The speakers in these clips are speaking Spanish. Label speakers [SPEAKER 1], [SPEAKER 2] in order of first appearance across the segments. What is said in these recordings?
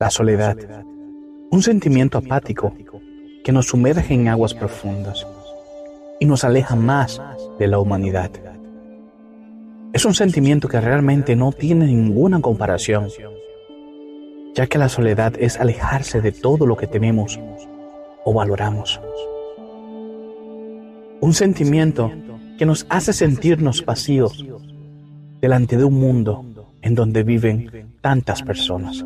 [SPEAKER 1] La soledad, un sentimiento apático que nos sumerge en aguas profundas y nos aleja más de la humanidad. Es un sentimiento que realmente no tiene ninguna comparación, ya que la soledad es alejarse de todo lo que tenemos o valoramos. Un sentimiento que nos hace sentirnos vacíos delante de un mundo en donde viven tantas personas.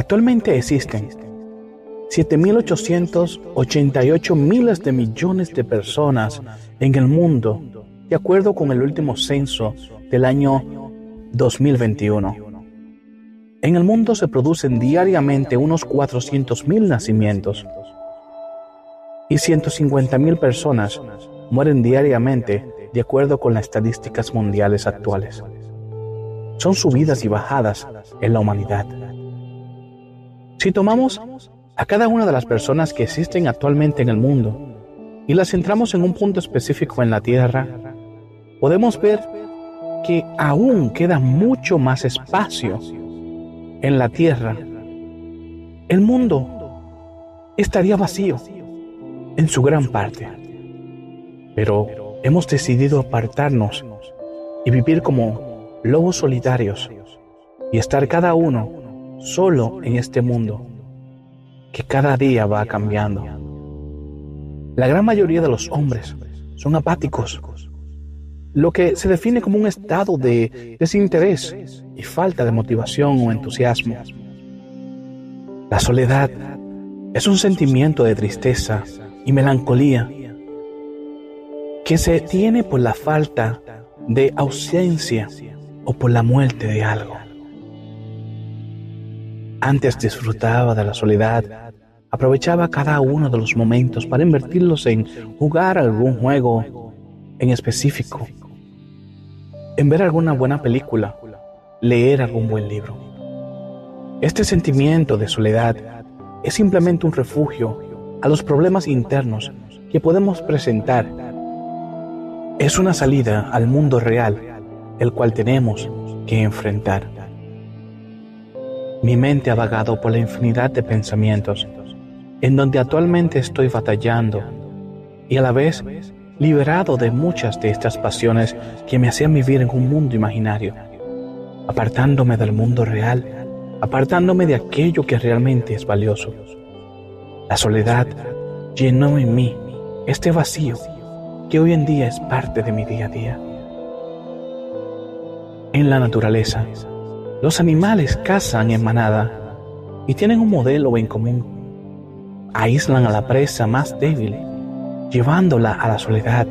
[SPEAKER 1] Actualmente existen 7.888 miles de millones de personas en el mundo, de acuerdo con el último censo del año 2021. En el mundo se producen diariamente unos 400.000 nacimientos y 150.000 personas mueren diariamente de acuerdo con las estadísticas mundiales actuales. Son subidas y bajadas en la humanidad. Si tomamos a cada una de las personas que existen actualmente en el mundo y las centramos en un punto específico en la Tierra, podemos ver que aún queda mucho más espacio en la Tierra. El mundo estaría vacío en su gran parte. Pero hemos decidido apartarnos y vivir como lobos solitarios y estar cada uno solo en este mundo que cada día va cambiando. La gran mayoría de los hombres son apáticos, lo que se define como un estado de desinterés y falta de motivación o entusiasmo. La soledad es un sentimiento de tristeza y melancolía que se tiene por la falta de ausencia o por la muerte de algo. Antes disfrutaba de la soledad, aprovechaba cada uno de los momentos para invertirlos en jugar algún juego en específico, en ver alguna buena película, leer algún buen libro. Este sentimiento de soledad es simplemente un refugio a los problemas internos que podemos presentar. Es una salida al mundo real, el cual tenemos que enfrentar. Mi mente ha vagado por la infinidad de pensamientos, en donde actualmente estoy batallando y a la vez liberado de muchas de estas pasiones que me hacían vivir en un mundo imaginario, apartándome del mundo real, apartándome de aquello que realmente es valioso. La soledad llenó en mí este vacío que hoy en día es parte de mi día a día. En la naturaleza, los animales cazan en manada y tienen un modelo en común. Aíslan a la presa más débil, llevándola a la soledad,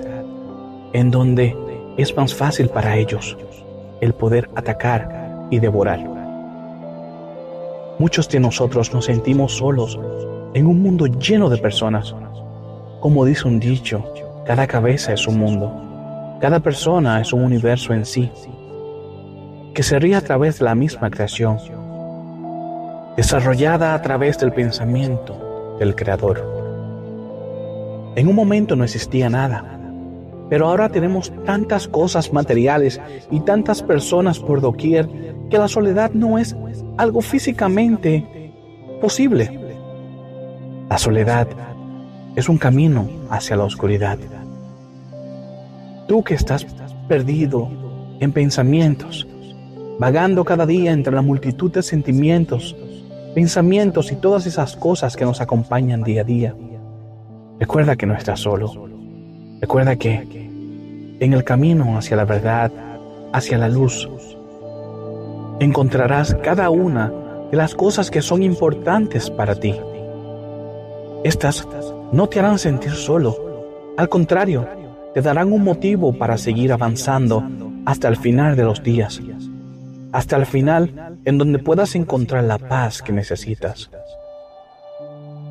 [SPEAKER 1] en donde es más fácil para ellos el poder atacar y devorar. Muchos de nosotros nos sentimos solos en un mundo lleno de personas. Como dice un dicho, cada cabeza es un mundo, cada persona es un universo en sí que se ríe a través de la misma creación, desarrollada a través del pensamiento del Creador. En un momento no existía nada, pero ahora tenemos tantas cosas materiales y tantas personas por doquier que la soledad no es algo físicamente posible. La soledad es un camino hacia la oscuridad. Tú que estás perdido en pensamientos, vagando cada día entre la multitud de sentimientos, pensamientos y todas esas cosas que nos acompañan día a día. Recuerda que no estás solo. Recuerda que en el camino hacia la verdad, hacia la luz, encontrarás cada una de las cosas que son importantes para ti. Estas no te harán sentir solo, al contrario, te darán un motivo para seguir avanzando hasta el final de los días hasta el final en donde puedas encontrar la paz que necesitas.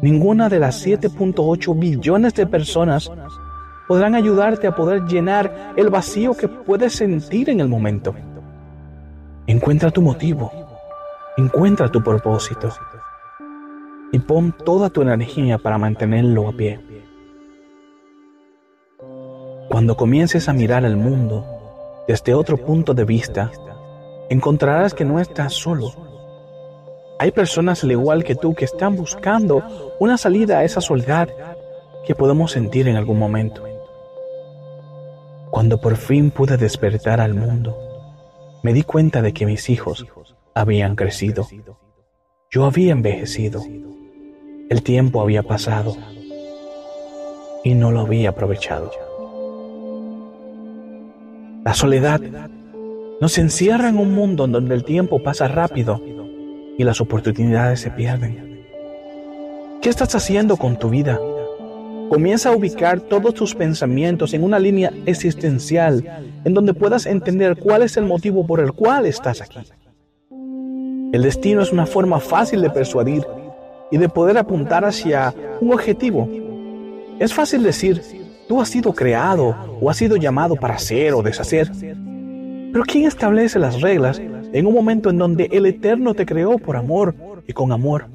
[SPEAKER 1] Ninguna de las 7.8 billones de personas podrán ayudarte a poder llenar el vacío que puedes sentir en el momento. Encuentra tu motivo, encuentra tu propósito y pon toda tu energía para mantenerlo a pie. Cuando comiences a mirar el mundo desde otro punto de vista, encontrarás que no estás solo, Hay personas al igual que tú que están buscando una salida a esa soledad que podemos sentir en algún momento. Cuando por fin pude despertar al mundo, me di cuenta de que mis hijos habían crecido. Yo había envejecido. El tiempo había pasado y no lo había aprovechado. La soledad nos encierra en un mundo en donde el tiempo pasa rápido y las oportunidades se pierden. ¿Qué estás haciendo con tu vida? Comienza a ubicar todos tus pensamientos en una línea existencial en donde puedas entender cuál es el motivo por el cual estás aquí. El destino es una forma fácil de persuadir y de poder apuntar hacia un objetivo. Es fácil decir, tú has sido creado o has sido llamado para ser o deshacer. Pero ¿quién establece las reglas en un momento en donde el Eterno te creó por amor y con amor?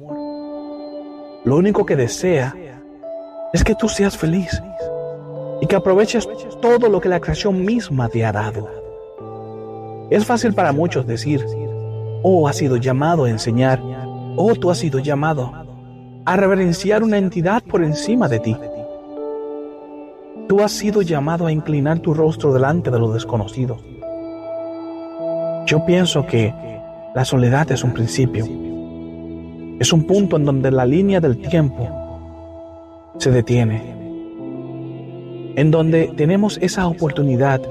[SPEAKER 1] Lo único que desea es que tú seas feliz y que aproveches todo lo que la creación misma te ha dado. Es fácil para muchos decir, oh, has sido llamado a enseñar, oh, tú has sido llamado a reverenciar una entidad por encima de ti. Tú has sido llamado a inclinar tu rostro delante de lo desconocido. Yo pienso que la soledad es un principio. Es un punto en donde la línea del tiempo se detiene. En donde tenemos esa oportunidad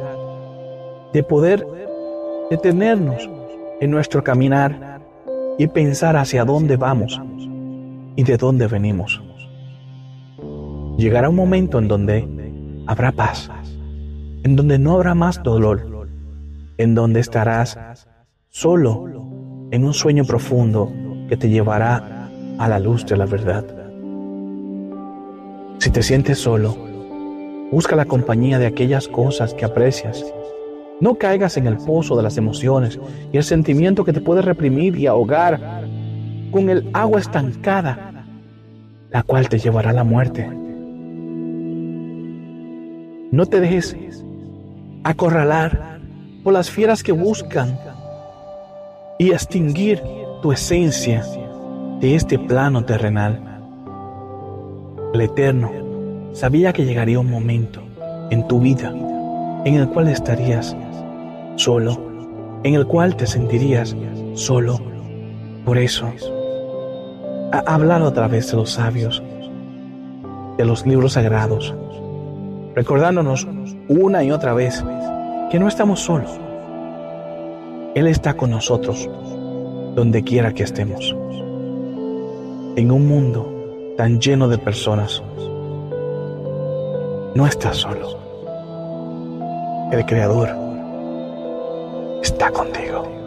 [SPEAKER 1] de poder detenernos en nuestro caminar y pensar hacia dónde vamos y de dónde venimos. Llegará un momento en donde habrá paz, en donde no habrá más dolor, en donde estarás solo en un sueño profundo que te llevará a la luz de la verdad. Si te sientes solo, busca la compañía de aquellas cosas que aprecias. No caigas en el pozo de las emociones y el sentimiento que te puede reprimir y ahogar con el agua estancada, la cual te llevará a la muerte. No te dejes acorralar por las fieras que buscan y extinguir tu esencia de este plano terrenal. El Eterno sabía que llegaría un momento en tu vida en el cual estarías solo, en el cual te sentirías solo. Por eso, ha hablado a través de los sabios, de los libros sagrados, recordándonos una y otra vez que no estamos solos. Él está con nosotros, donde quiera que estemos. En un mundo tan lleno de personas, no estás solo. El Creador está contigo.